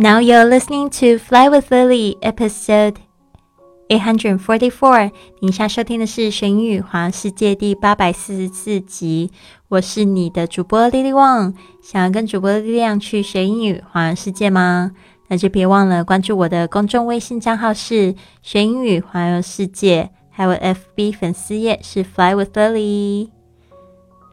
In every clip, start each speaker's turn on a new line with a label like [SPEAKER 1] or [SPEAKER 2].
[SPEAKER 1] Now you're listening to Fly with Lily, episode eight hundred forty-four。你现在收听的是《神语环游世界》第八百四十四集。我是你的主播 Lily Wang。想要跟主播的力量去学英语环游世界吗？那就别忘了关注我的公众微信账号是“学英语环游世界”，还有 FB 粉丝页是 “Fly with Lily”。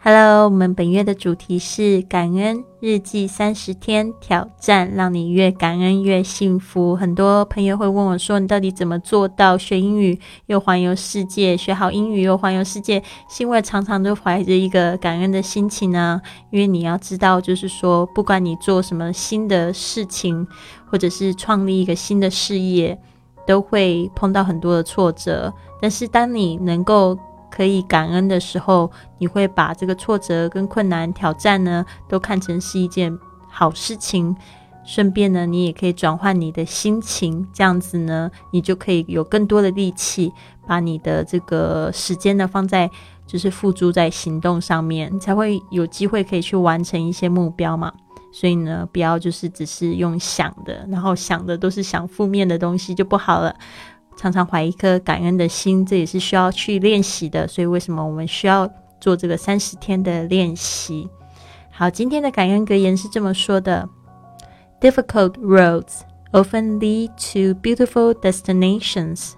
[SPEAKER 1] Hello，我们本月的主题是感恩日记三十天挑战，让你越感恩越幸福。很多朋友会问我说：“你到底怎么做到学英语又环游世界，学好英语又环游世界？”是因为常常都怀着一个感恩的心情呢。因为你要知道，就是说，不管你做什么新的事情，或者是创立一个新的事业，都会碰到很多的挫折。但是当你能够可以感恩的时候，你会把这个挫折跟困难挑战呢，都看成是一件好事情。顺便呢，你也可以转换你的心情，这样子呢，你就可以有更多的力气，把你的这个时间呢放在就是付诸在行动上面，才会有机会可以去完成一些目标嘛。所以呢，不要就是只是用想的，然后想的都是想负面的东西，就不好了。常常怀一颗感恩的心，这也是需要去练习的。所以，为什么我们需要做这个三十天的练习？好，今天的感恩格言是这么说的：Difficult roads often lead to beautiful destinations。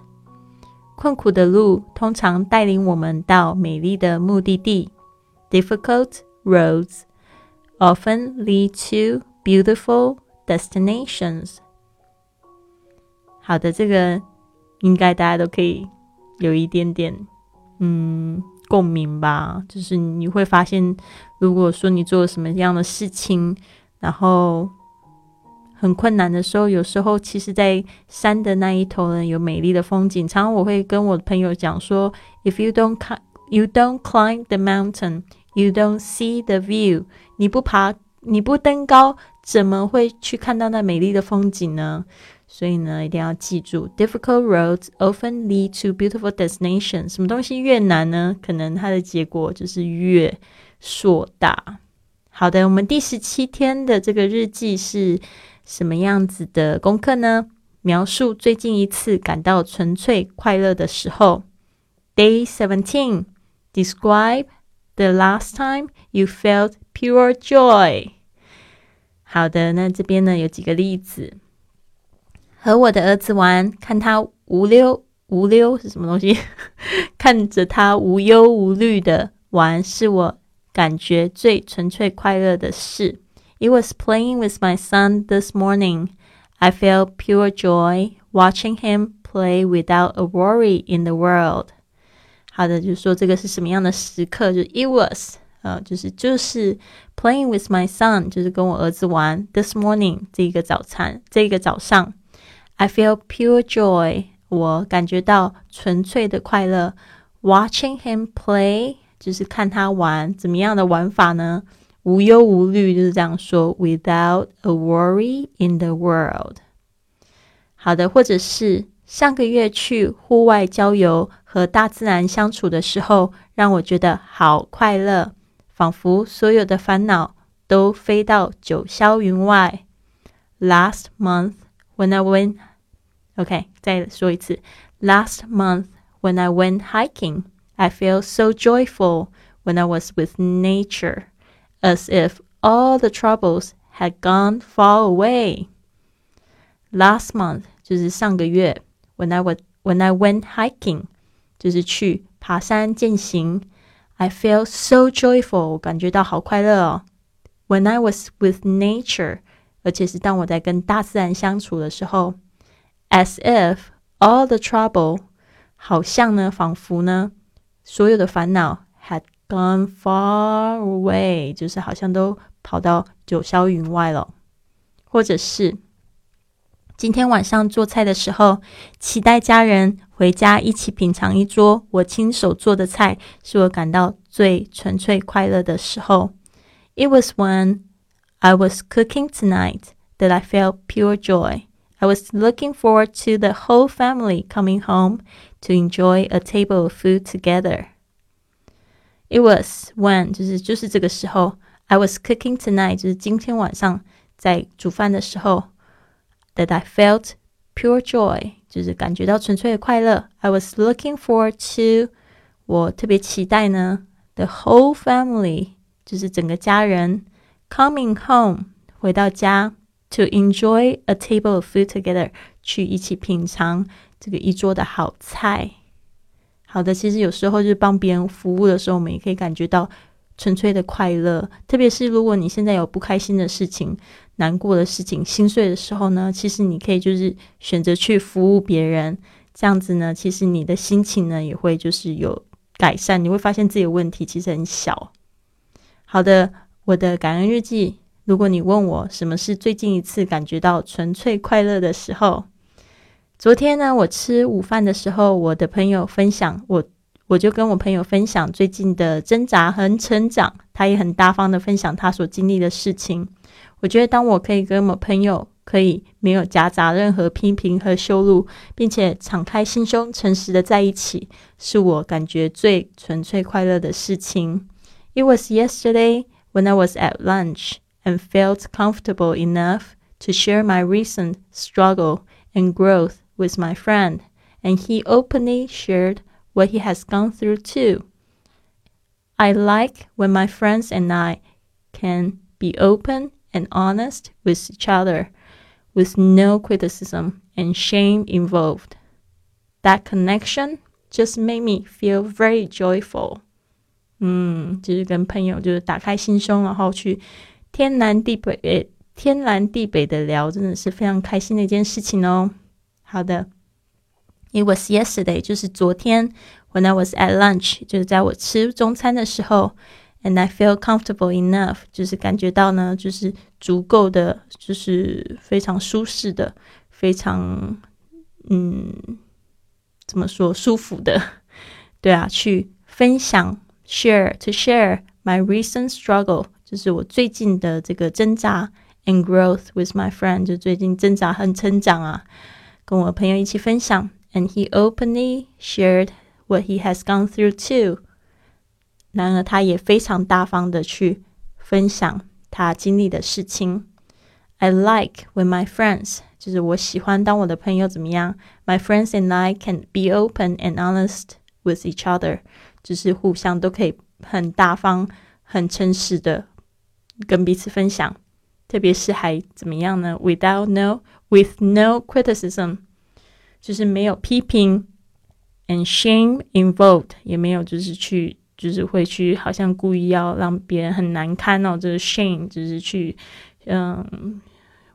[SPEAKER 1] 困苦的路通常带领我们到美丽的目的地。Difficult roads often lead to beautiful destinations。好的，这个。应该大家都可以有一点点嗯共鸣吧，就是你会发现，如果说你做什么样的事情，然后很困难的时候，有时候其实，在山的那一头呢，有美丽的风景。常常我会跟我朋友讲说：“If you don't climb, you don't climb the mountain, you don't see the view。你不爬，你不登高，怎么会去看到那美丽的风景呢？”所以呢，一定要记住，difficult roads often lead to beautiful destinations。什么东西越难呢？可能它的结果就是越硕大。好的，我们第十七天的这个日记是什么样子的功课呢？描述最近一次感到纯粹快乐的时候。Day seventeen. Describe the last time you felt pure joy. 好的，那这边呢有几个例子。和我的儿子玩，看他无忧无忧是什么东西？看着他无忧无虑的玩，是我感觉最纯粹快乐的事。It was playing with my son this morning. I felt pure joy watching him play without a worry in the world. 好的，就是说这个是什么样的时刻？就是 It was，呃，就是就是 playing with my son，就是跟我儿子玩。This morning，这个早餐，这个早上。 I feel pure joy，我感觉到纯粹的快乐。Watching him play，就是看他玩，怎么样的玩法呢？无忧无虑，就是这样说。Without a worry in the world。好的，或者是上个月去户外郊游和大自然相处的时候，让我觉得好快乐，仿佛所有的烦恼都飞到九霄云外。Last month when I went OK，再说一次。Last month, when I went hiking, I felt so joyful when I was with nature, as if all the troubles had gone far away. Last month 就是上个月，when I was when I went hiking 就是去爬山践行。I felt so joyful，感觉到好快乐哦。When I was with nature， 而且是当我在跟大自然相处的时候。as if all the trouble，好像呢，仿佛呢，所有的烦恼 had gone far away，就是好像都跑到九霄云外了。或者是今天晚上做菜的时候，期待家人回家一起品尝一桌我亲手做的菜，是我感到最纯粹快乐的时候。It was when I was cooking tonight that I felt pure joy. I was looking forward to the whole family coming home to enjoy a table of food together. It was when 就是就是这个时候，I was cooking tonight 就是今天晚上在煮饭的时候 that I felt pure joy，就是感觉到纯粹的快乐。I was looking forward to，我特别期待呢，the whole family，就是整个家人 Coming home，回到家 to enjoy a table of food together，去一起品尝这个一桌的好菜。好的，其实有时候就是帮别人服务的时候，我们也可以感觉到纯粹的快乐。特别是如果你现在有不开心的事情、难过的事情、心碎的时候呢，其实你可以就是选择去服务别人，这样子呢，其实你的心情呢也会就是有改善。你会发现自己的问题其实很小。好的，我的感恩日记。如果你问我什么是最近一次感觉到纯粹快乐的时候？昨天呢，我吃午饭的时候，我的朋友分享我，我就跟我朋友分享最近的挣扎和成长。他也很大方的分享他所经历的事情。我觉得，当我可以跟我朋友可以没有夹杂任何批评和羞辱，并且敞开心胸、诚实的在一起，是我感觉最纯粹快乐的事情。It was yesterday when I was at lunch and felt comfortable enough to share my recent struggle and growth. with my friend, and he openly shared what he has gone through too. I like when my friends and I can be open and honest with each other with no criticism and shame involved. That connection just made me feel very joyful. 嗯，就是跟朋友就是打开心胸，然后去天南地北、天南地北的聊，真的是非常开心的一件事情哦。好的，It was yesterday，就是昨天，When I was at lunch，就是在我吃中餐的时候，and I feel comfortable enough，就是感觉到呢，就是足够的，就是非常舒适的，非常嗯，怎么说舒服的？对啊，去分享 ，share to share my recent struggle，就是我最近的这个挣扎，and growth with my friend，就最近挣扎和成长啊。跟我朋友一起分享，and he openly shared what he has gone through too。然而，他也非常大方的去分享他经历的事情。I like when my friends，就是我喜欢当我的朋友怎么样？My friends and I can be open and honest with each other， 就是互相都可以很大方、很诚实的跟彼此分享。特别是还怎么样呢？Without no with no criticism，就是没有批评，and shame involved，也没有就是去就是会去好像故意要让别人很难堪哦，就是 shame 就是去嗯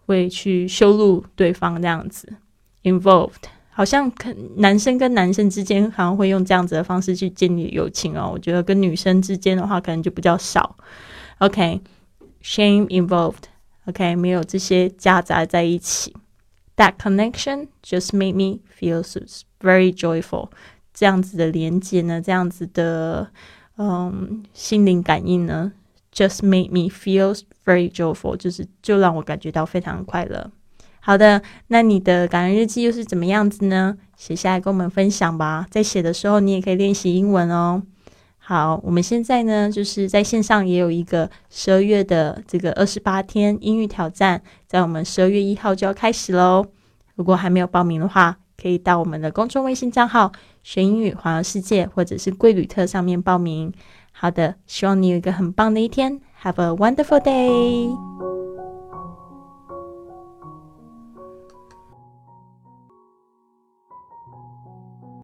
[SPEAKER 1] 会去羞辱对方这样子，involved，好像可男生跟男生之间好像会用这样子的方式去建立友情哦，我觉得跟女生之间的话可能就比较少。OK，shame involved，OK，没有这些夹杂在一起。That connection just made me feel so very joyful。这样子的连接呢，这样子的嗯心灵感应呢，just made me feel very joyful，就是就让我感觉到非常快乐。好的，那你的感恩日记又是怎么样子呢？写下来跟我们分享吧。在写的时候，你也可以练习英文哦。好，我们现在呢，就是在线上也有一个十二月的这个二十八天英语挑战，在我们十二月一号就要开始喽。如果还没有报名的话，可以到我们的公众微信账号“学英语环游世界”或者是“贵旅特”上面报名。好的，希望你有一个很棒的一天，Have a wonderful day。